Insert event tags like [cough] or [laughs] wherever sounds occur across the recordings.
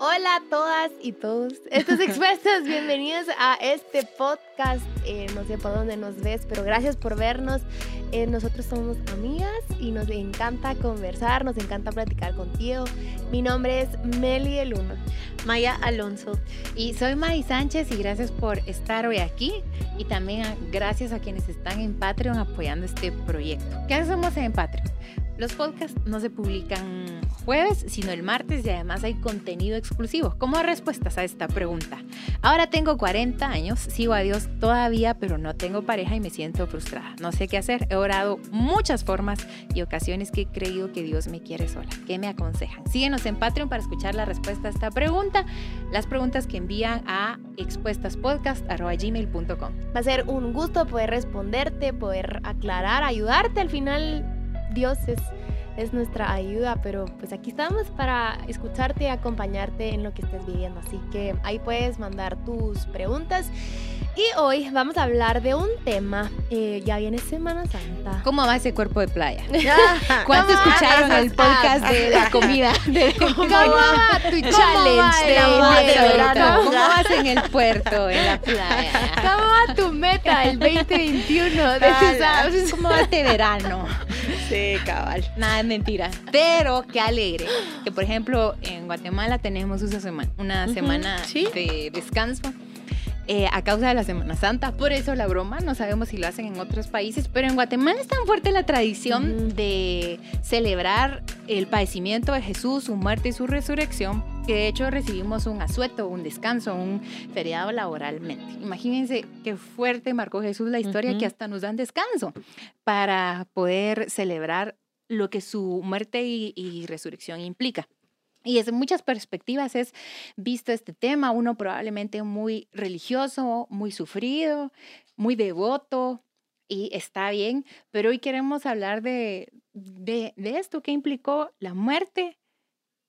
Hola a todas y todos estos expertos, bienvenidos a este podcast. Eh, no sé por dónde nos ves, pero gracias por vernos. Eh, nosotros somos amigas y nos encanta conversar, nos encanta platicar contigo. Mi nombre es Meli el Uno. Maya Alonso. Y soy Mari Sánchez y gracias por estar hoy aquí y también gracias a quienes están en Patreon apoyando este proyecto. ¿Qué hacemos en Patreon? Los podcasts no se publican jueves, sino el martes y además hay contenido exclusivo, como respuestas a esta pregunta. Ahora tengo 40 años, sigo a Dios todavía, pero no tengo pareja y me siento frustrada. No sé qué hacer. He orado muchas formas y ocasiones que he creído que Dios me quiere sola. ¿Qué me aconsejan? Síguenos en Patreon para escuchar la respuesta a esta pregunta. Las preguntas que envían a expuestaspodcast.gmail.com. Va a ser un gusto poder responderte, poder aclarar, ayudarte al final Dios es, es nuestra ayuda, pero pues aquí estamos para escucharte y acompañarte en lo que estés viviendo. Así que ahí puedes mandar tus preguntas. Y hoy vamos a hablar de un tema. Eh, ya viene Semana Santa. ¿Cómo va ese cuerpo de playa? [laughs] ¿Cuánto escucharon el podcast de la comida? ¿Cómo, va tu challenge de, verano? ¿Cómo vas en el puerto, en la playa? ¿Cómo va tu meta el 2021 de ¿Cómo va este verano? Sí, cabal. Nada, es mentira. Pero qué alegre. Que por ejemplo, en Guatemala tenemos una semana, una semana de descanso. Eh, a causa de la Semana Santa. Por eso la broma, no sabemos si lo hacen en otros países, pero en Guatemala es tan fuerte la tradición de celebrar el padecimiento de Jesús, su muerte y su resurrección, que de hecho recibimos un asueto, un descanso, un feriado laboralmente. Imagínense qué fuerte marcó Jesús la historia que hasta nos dan descanso para poder celebrar lo que su muerte y resurrección implica. Y desde muchas perspectivas es visto este tema, uno probablemente muy religioso, muy sufrido, muy devoto, y está bien, pero hoy queremos hablar de, de, esto que implicó la muerte,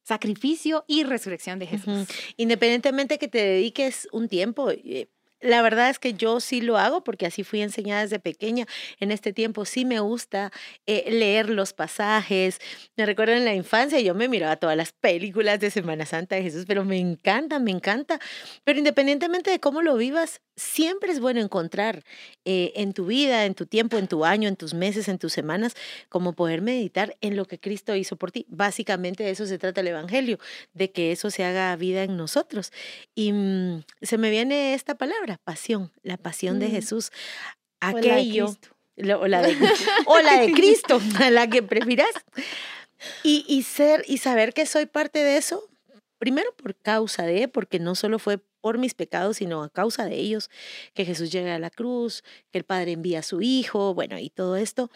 sacrificio y resurrección de Jesús. Independientemente que te dediques un tiempo, eh, la verdad es que yo sí lo hago porque así fui enseñada desde pequeña. En este tiempo sí me gusta eh, leer los pasajes. Me recuerdo en la infancia, yo me miraba todas las películas de Semana Santa de Jesús, pero me encanta, me encanta. Pero independientemente de cómo lo vivas, siempre es bueno encontrar eh, en tu vida, en tu tiempo, en tu año, en tus meses, en tus semanas, como poder meditar en lo que Cristo hizo por ti. Básicamente de eso se trata el Evangelio, de que eso se haga vida en nosotros. Y mm, se me viene esta palabra, pasión, la pasión de. Jesús. Aquello. O la de, [laughs] o la de Cristo, [laughs] la que prefieras. Y, y, ser y saber que soy parte de eso, primero por causa de, porque no solo fue por mis pecados, sino a causa de ellos, que Jesús llega a la cruz, que el Padre envía a su Hijo, bueno, y todo esto.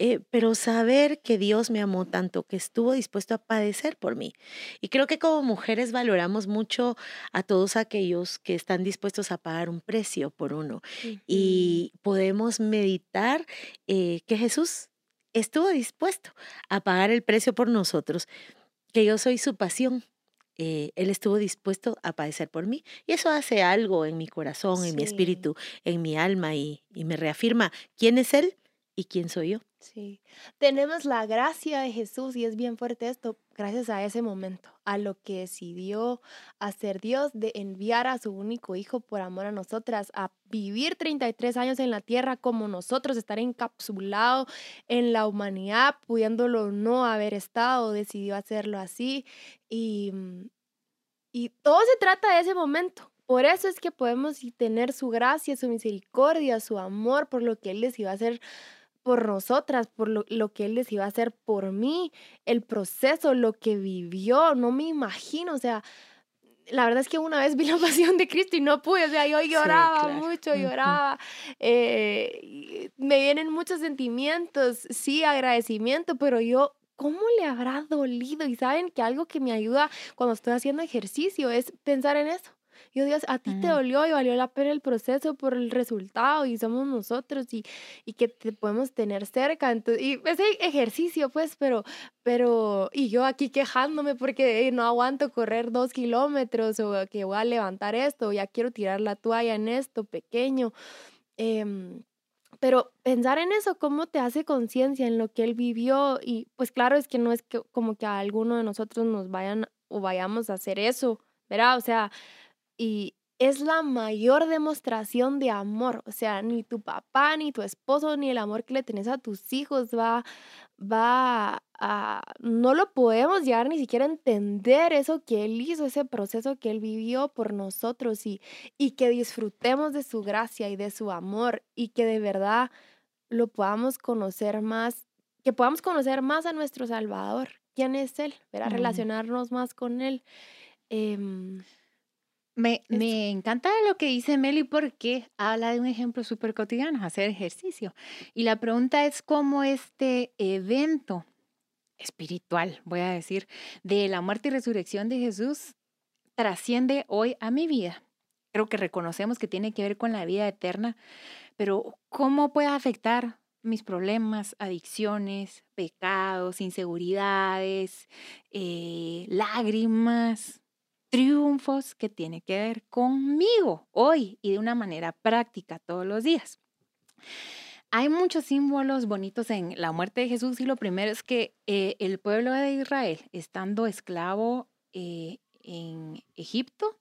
Eh, pero saber que Dios me amó tanto, que estuvo dispuesto a padecer por mí. Y creo que como mujeres valoramos mucho a todos aquellos que están dispuestos a pagar un precio por uno. Y podemos meditar eh, que Jesús estuvo dispuesto a pagar el precio por nosotros, que yo soy su pasión, eh, él estuvo dispuesto a padecer por mí. Y eso hace algo en mi corazón, en mi espíritu, en mi alma y, y, me reafirma quién es Él y quién soy yo. Sí, tenemos la gracia de Jesús y es bien fuerte esto, gracias a ese momento, a lo que decidió hacer Dios de enviar a su único hijo por amor a nosotras, a vivir 33 años en la tierra como nosotros, estar encapsulado en la humanidad, pudiéndolo no haber estado, decidió hacerlo así y, mm, y todo se trata de ese momento. Por eso es que podemos tener su gracia, su misericordia, su amor por lo que Él decidió hacer por nosotras, por lo, que Él les iba a hacer por mí, el proceso, lo que vivió, no me imagino, o sea, la verdad es que una vez [laughs] vi la pasión de Cristo y no pude, o sea, yo lloraba mucho, lloraba, eh, me vienen muchos sentimientos, sí, agradecimiento, pero yo ¿cómo le habrá dolido? Y saben que algo que me ayuda cuando estoy haciendo ejercicio es pensar en eso. Yo Dios, a ti te dolió y valió la pena el proceso por el resultado y somos nosotros y, y que te podemos tener cerca. Entonces, y ese ejercicio, pues, pero, pero, y yo aquí quejándome porque no aguanto correr dos kilómetros o que voy a levantar esto, o ya quiero tirar la toalla en esto pequeño. Em, pero pensar en eso, cómo te hace conciencia en lo que él vivió y pues claro es que no es que como que a alguno de nosotros nos vayan o vayamos a hacer eso, ¿verdad? O sea, y es la mayor demostración de amor. O sea, ni tu papá, ni tu esposo, ni el amor que le tenés a tus hijos va, va a... No lo podemos llegar ni siquiera a entender eso que Él hizo, ese proceso que Él vivió por nosotros y, y que disfrutemos de su gracia y de su amor y que de verdad lo podamos conocer más, que podamos conocer más a nuestro Salvador. ¿Quién es Él? Para relacionarnos más con Él. Em, me, me, encanta lo que dice Meli porque habla de un ejemplo súper cotidiano, hacer ejercicio. Y la pregunta es cómo este evento espiritual, voy a decir, de la muerte y resurrección de Jesús trasciende hoy a mi vida. Creo que reconocemos que tiene que ver con la vida eterna, pero ¿cómo puede afectar mis problemas, adicciones, pecados, inseguridades, eh, lágrimas, triunfos que tiene que ver conmigo hoy y de una manera práctica todos los días. Hay muchos símbolos bonitos en la muerte de Jesús y lo primero es que eh, el pueblo de Israel, estando esclavo eh, en Egipto,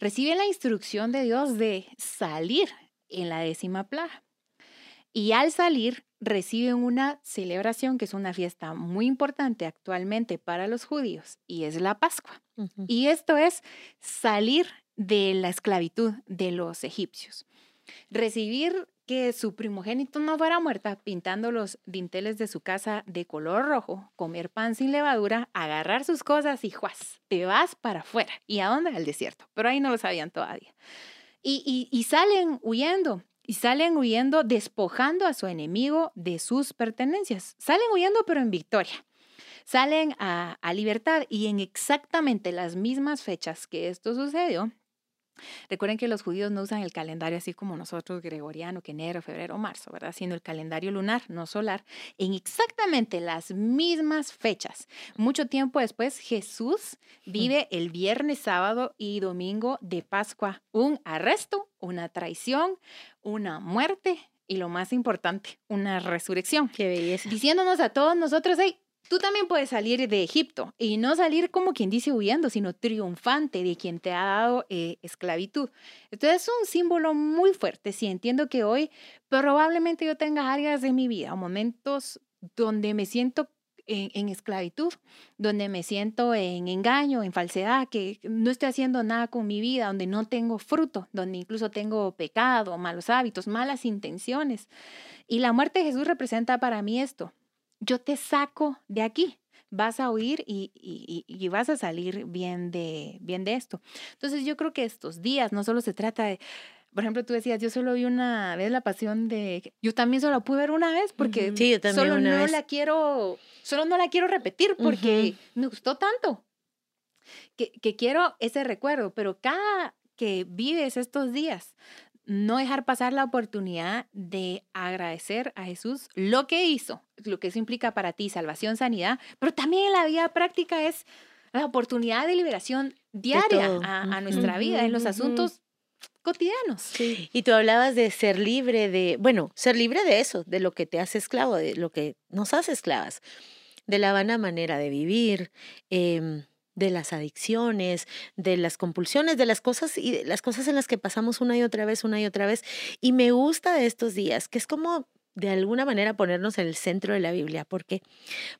recibe la instrucción de Dios de salir en la décima plaga. Y al salir reciben una celebración que es una fiesta muy importante actualmente para los judíos y es la Pascua. Y esto es salir de la esclavitud de los egipcios. Recibir que su primogénito no fuera muerta pintando los dinteles de su casa de color rojo, comer pan sin levadura, agarrar sus cosas y juas, te vas para afuera. ¿Y a dónde? Al desierto. Pero ahí no lo sabían todavía. Y, y salen huyendo y salen huyendo despojando a su enemigo de sus pertenencias. Salen huyendo pero en victoria. Salen a, libertad y en exactamente las mismas fechas que esto sucedió, Recuerden que los judíos no usan el calendario así como nosotros, gregoriano, que enero, febrero, marzo, ¿verdad? Sino el calendario lunar, no solar, en exactamente las mismas fechas. Mucho tiempo después, Jesús vive el viernes, sábado y domingo de Pascua. Un arresto, una traición, una muerte y lo más importante, una resurrección. Qué belleza. Diciéndonos a todos nosotros, hey, Tú también puedes salir de Egipto y no salir como quien dice huyendo, sino triunfante de quien te ha dado eh, esclavitud. Entonces es un símbolo muy fuerte. Sí, entiendo que hoy probablemente yo tenga áreas de mi vida, momentos donde me siento en, esclavitud, donde me siento en engaño, en falsedad, que no estoy haciendo nada con mi vida, donde no tengo fruto, donde incluso tengo pecado, malos hábitos, malas intenciones. Y la muerte de Jesús representa para mí esto, yo te saco de aquí, vas a huir y, y, vas a salir bien de, bien de esto. Entonces yo creo que estos días no solo se trata de, por ejemplo, tú decías, yo solo vi una vez la pasión de, yo también solo pude ver una vez porque solo no la quiero, solo no la quiero repetir porque me gustó tanto. Que, que quiero ese recuerdo, pero cada que vives estos días, no dejar pasar la oportunidad de agradecer a Jesús lo que hizo, lo que eso implica para ti, salvación, sanidad, pero también en la vida práctica es la oportunidad de liberación diaria a, nuestra vida en los asuntos cotidianos. Y tú hablabas de ser libre de, bueno, ser libre de eso, de lo que te hace esclavo, de lo que nos hace esclavas, de la vana manera de vivir. Eh, de las adicciones, de las compulsiones, de las cosas y de las cosas en las que pasamos una y otra vez, una y otra vez. Y me gusta de estos días, que es como de alguna manera ponernos en el centro de la Biblia. ¿Por qué?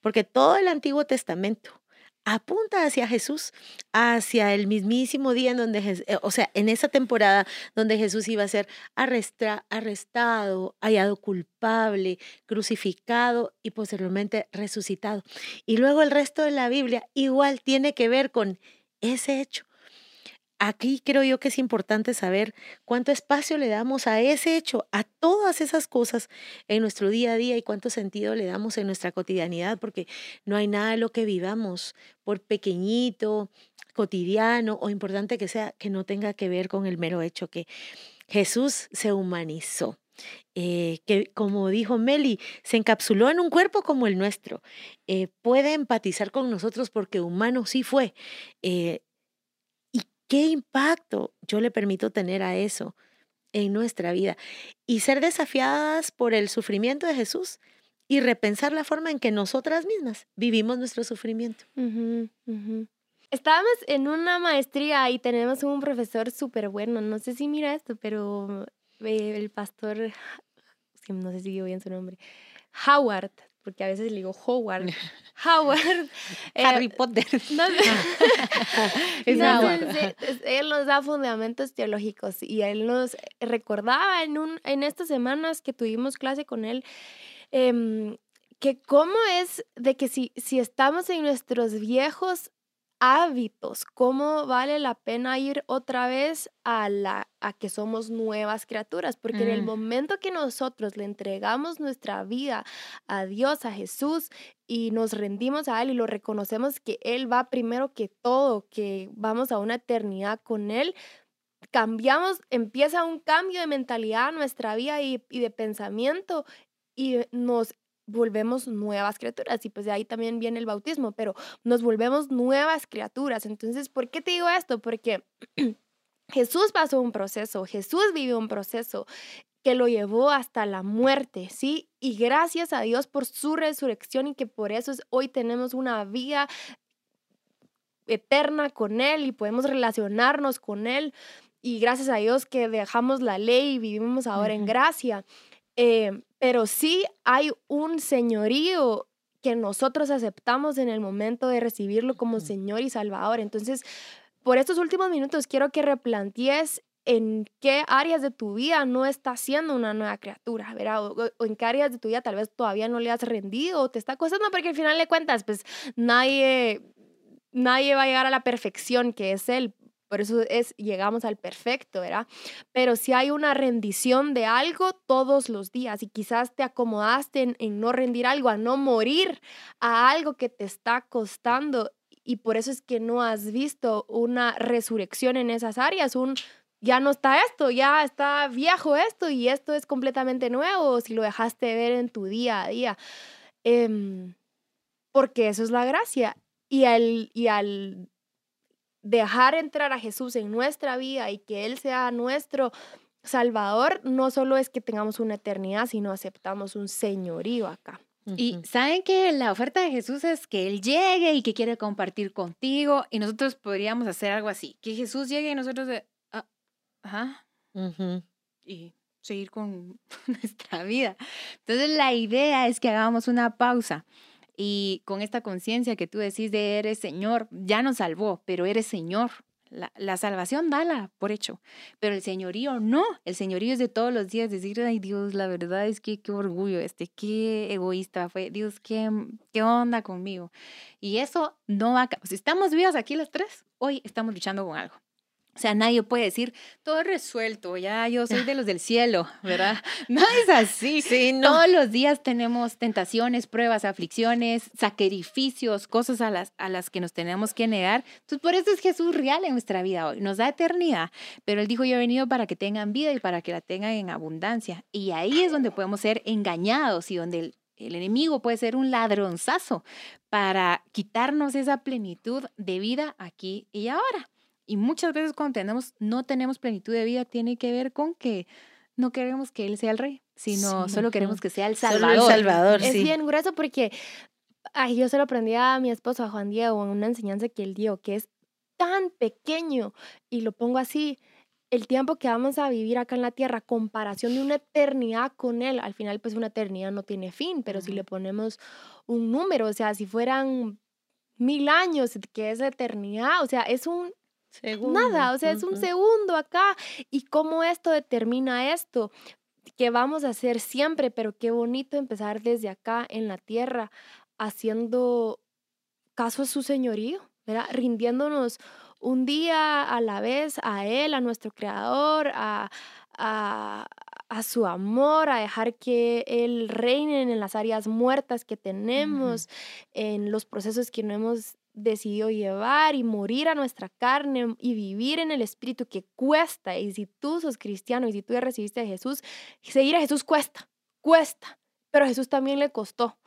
Porque todo el Antiguo Testamento apunta hacia Jesús, hacia el mismísimo día en donde, eh, o sea, en esa temporada donde Jesús iba a ser arrestado, hallado culpable, crucificado y posteriormente resucitado. Y luego el resto de la Biblia igual tiene que ver con ese hecho aquí creo yo que es importante saber cuánto espacio le damos a ese hecho, a todas esas cosas en nuestro día a día y cuánto sentido le damos en nuestra cotidianidad, porque no hay nada de lo que vivamos, por pequeñito, cotidiano o importante que sea, que no tenga que ver con el mero hecho que Jesús se humanizó. Eh, que como dijo Meli, se encapsuló en un cuerpo como el nuestro. Eh, puede empatizar con nosotros porque humano sí fue. Eh, ¿Qué impacto yo le permito tener a eso en nuestra vida? Y ser desafiadas por el sufrimiento de Jesús y repensar la forma en que nosotras mismas vivimos nuestro sufrimiento. estábamos en una maestría y tenemos un profesor súper bueno. No sé si mira esto, pero eh, el pastor, [laughs] no sé si digo bien su nombre, Howard, porque a veces le digo Howard. [laughs] Howard. [laughs] Eh, Harry Potter. [laughs] No, es Howard. él nos da fundamentos teológicos y él nos recordaba en, un, en estas semanas que tuvimos clase con él. Em, que cómo es de que si, si estamos en nuestros viejos hábitos, cómo vale la pena ir otra vez a, la, a que somos nuevas criaturas, porque en el mm. momento que nosotros le entregamos nuestra vida a Dios, a Jesús, y nos rendimos a Él y lo reconocemos que Él va primero que todo, que vamos a una eternidad con Él, cambiamos, empieza un cambio de mentalidad en nuestra vida y, y de pensamiento y nos volvemos nuevas criaturas y pues de ahí también viene el bautismo, pero nos volvemos nuevas criaturas. Entonces, ¿por qué te digo esto? Porque [clears throat] Jesús pasó un proceso, Jesús vivió un proceso que lo llevó hasta la muerte, ¿sí? Y gracias a Dios por su resurrección y que por eso hoy tenemos una vida eterna con Él y podemos relacionarnos con Él. Y gracias a Dios que dejamos la ley y vivimos ahora en gracia. Eh, pero sí hay un señorío que nosotros aceptamos en el momento de recibirlo como Señor y Salvador. Entonces, por estos últimos minutos quiero que replantees en qué áreas de tu vida no estás siendo una nueva criatura, ¿verdad? O, o, en qué áreas de tu vida tal vez todavía no le has rendido o te está costando, porque al final de cuentas, pues nadie, nadie va a llegar a la perfección que es Él. Por eso es, llegamos al perfecto, ¿verdad? Pero si hay una rendición de algo todos los días y quizás te acomodaste en, no rendir algo, a no morir a algo que te está costando y por eso es que no has visto una resurrección en esas áreas, un ya no está esto, ya está viejo esto y esto es completamente nuevo si lo dejaste ver en tu día a día. Em, porque eso es la gracia. Y al dejar entrar a Jesús en nuestra vida y que Él sea nuestro Salvador, no solo es que tengamos una eternidad, sino aceptamos un señorío acá. Y saben que la oferta de Jesús es que Él llegue y que quiere compartir contigo y nosotros podríamos hacer algo así, que Jesús llegue y nosotros de, ah, ajá, y seguir con [laughs] nuestra vida. Entonces la idea es que hagamos una pausa y con esta conciencia que tú decís de eres Señor, ya nos salvó, pero eres Señor. La, salvación dala por hecho, pero el señorío no, el señorío es de todos los días decir, ay Dios, la verdad es que qué orgullo este, qué egoísta fue, Dios, qué, qué onda conmigo. Y eso no va a... Si estamos vivas aquí las tres, hoy estamos luchando con algo. O sea, nadie puede decir, todo resuelto, ya yo soy [laughs] de los del cielo, ¿verdad? [laughs] No es así. Sí, no. Todos los días tenemos tentaciones, pruebas, aflicciones, sacrificios, cosas a las, a las que nos tenemos que negar. Entonces, por eso es Jesús real en nuestra vida hoy. Nos da eternidad, pero Él dijo, yo he venido para que tengan vida y para que la tengan en abundancia. Y ahí es donde podemos ser engañados y donde el, el enemigo puede ser un ladronzazo para quitarnos esa plenitud de vida aquí y ahora. Y muchas veces cuando tenemos, no tenemos plenitud de vida, tiene que ver con que no queremos que Él sea el rey, sino solo queremos que sea el Salvador. Solo el Salvador, Es bien grueso porque ay, yo se lo aprendí a mi esposo, a Juan Diego, en una enseñanza que él dio, que es tan pequeño, y lo pongo así, el tiempo que vamos a vivir acá en la tierra, comparación de una eternidad con Él, al final pues una eternidad no tiene fin, pero si le ponemos un número, o sea, si fueran mil años, que es eternidad, o sea, es un Nada, o sea, es un segundo acá. ¿Y cómo esto determina esto? Que vamos a hacer siempre, pero qué bonito empezar desde acá en la tierra, haciendo caso a su señorío, ¿verdad? Rindiéndonos un día a la vez a Él, a nuestro Creador, a, a, a su amor, a dejar que Él reine en las áreas muertas que tenemos, en los procesos que no hemos decidió llevar y morir a nuestra carne y vivir en el Espíritu que cuesta. Y si tú sos cristiano y si tú ya recibiste a Jesús, seguir a Jesús cuesta, cuesta, pero a Jesús también le costó.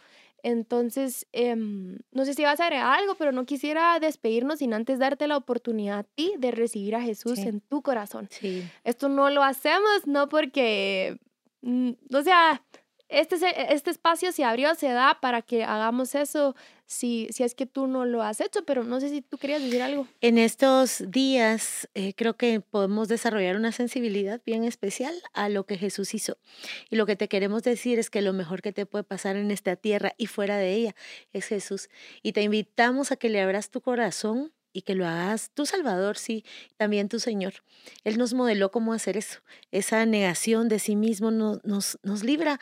Entonces, em, no sé si vas a agregar algo, pero no quisiera despedirnos sin antes darte la oportunidad a ti de recibir a Jesús en tu corazón. Esto no lo hacemos no porque, mm, o sea, este, este espacio se abrió, se da para que hagamos eso si, si es que tú no lo has hecho, pero no sé si tú querías decir algo. En estos días eh, creo que podemos desarrollar una sensibilidad bien especial a lo que Jesús hizo. Y lo que te queremos decir es que lo mejor que te puede pasar en esta tierra y fuera de ella es Jesús. Y te invitamos a que le abras tu corazón y que lo hagas tu Salvador, sí, también tu Señor. Él nos modeló cómo hacer eso. Esa negación de sí mismo nos, nos, nos libra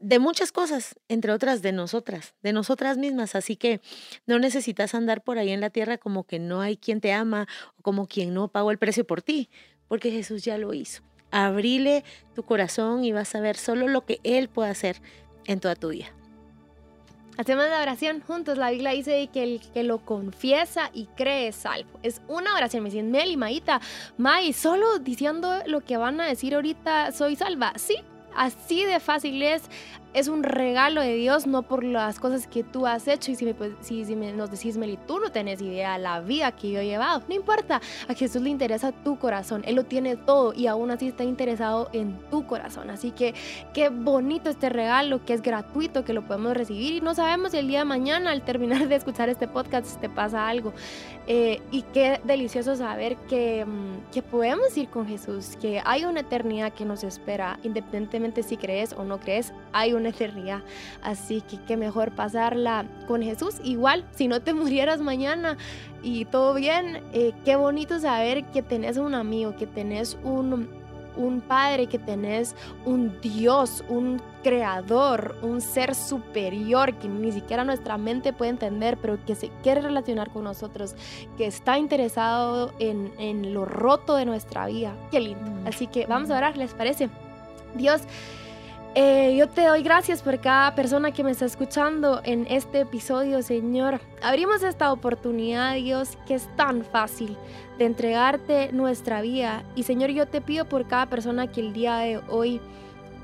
de muchas cosas, entre otras de nosotras, de nosotras mismas. Así que no necesitas andar por ahí en la tierra como que no hay quien te ama o como quien no pagó el precio por ti, porque Jesús ya lo hizo. Abrile tu corazón y vas a ver solo lo que Él puede hacer en toda tu vida. Hacemos la oración juntos. La Biblia dice que el que lo confiesa y cree es salvo. Es una oración. Me dicen, Meli, Maita, May, solo diciendo lo que van a decir ahorita, soy salva. Sí, así de fácil es es un regalo de Dios, no por las cosas que tú has hecho. Y si, nos decís, Meli, tú no tenés idea de la vida que yo he llevado, no importa. A Jesús le interesa tu corazón. Él lo tiene todo y aún así está interesado en tu corazón. Así que qué bonito este regalo, que es gratuito, que lo podemos recibir. Y no sabemos si el día de mañana, al terminar de escuchar este podcast, te pasa algo. Eh, y qué delicioso saber que, mm, que podemos ir con Jesús, que hay una eternidad que nos espera, independientemente si crees o no crees, hay una eternidad. Así que qué mejor pasarla con Jesús. Igual, si no te [laughs] murieras mañana y todo bien, eh, qué bonito saber que tenés un amigo, que tenés un, un padre, que tenés un Dios, un creador, un ser superior que ni siquiera nuestra mente puede entender, pero que se quiere relacionar con nosotros, que está interesado en, en lo roto de nuestra vida. Qué lindo. Mm. Así que vamos a orar, ¿les parece? Dios, eh, yo te doy gracias por cada persona que me está escuchando en este episodio, Señor. Abrimos esta oportunidad, Dios, que es tan fácil de entregarte nuestra vida. Y Señor, yo te pido por cada persona que el día de hoy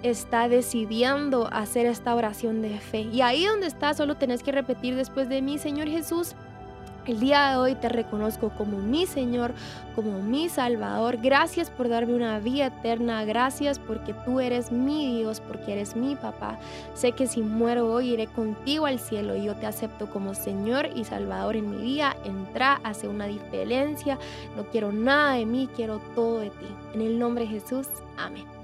está decidiendo hacer esta oración de fe. Y ahí donde estás, solo tenés que repetir después de mí, Señor Jesús. El día de hoy te reconozco como mi Señor, como mi Salvador. Gracias por darme una vida eterna. Gracias porque tú eres mi Dios, porque eres mi papá. Sé que si muero hoy iré contigo al cielo y yo te acepto como Señor y Salvador en mi vida. Entra, hace una diferencia. No quiero nada de mí, quiero todo de ti. En el nombre de Jesús, amén.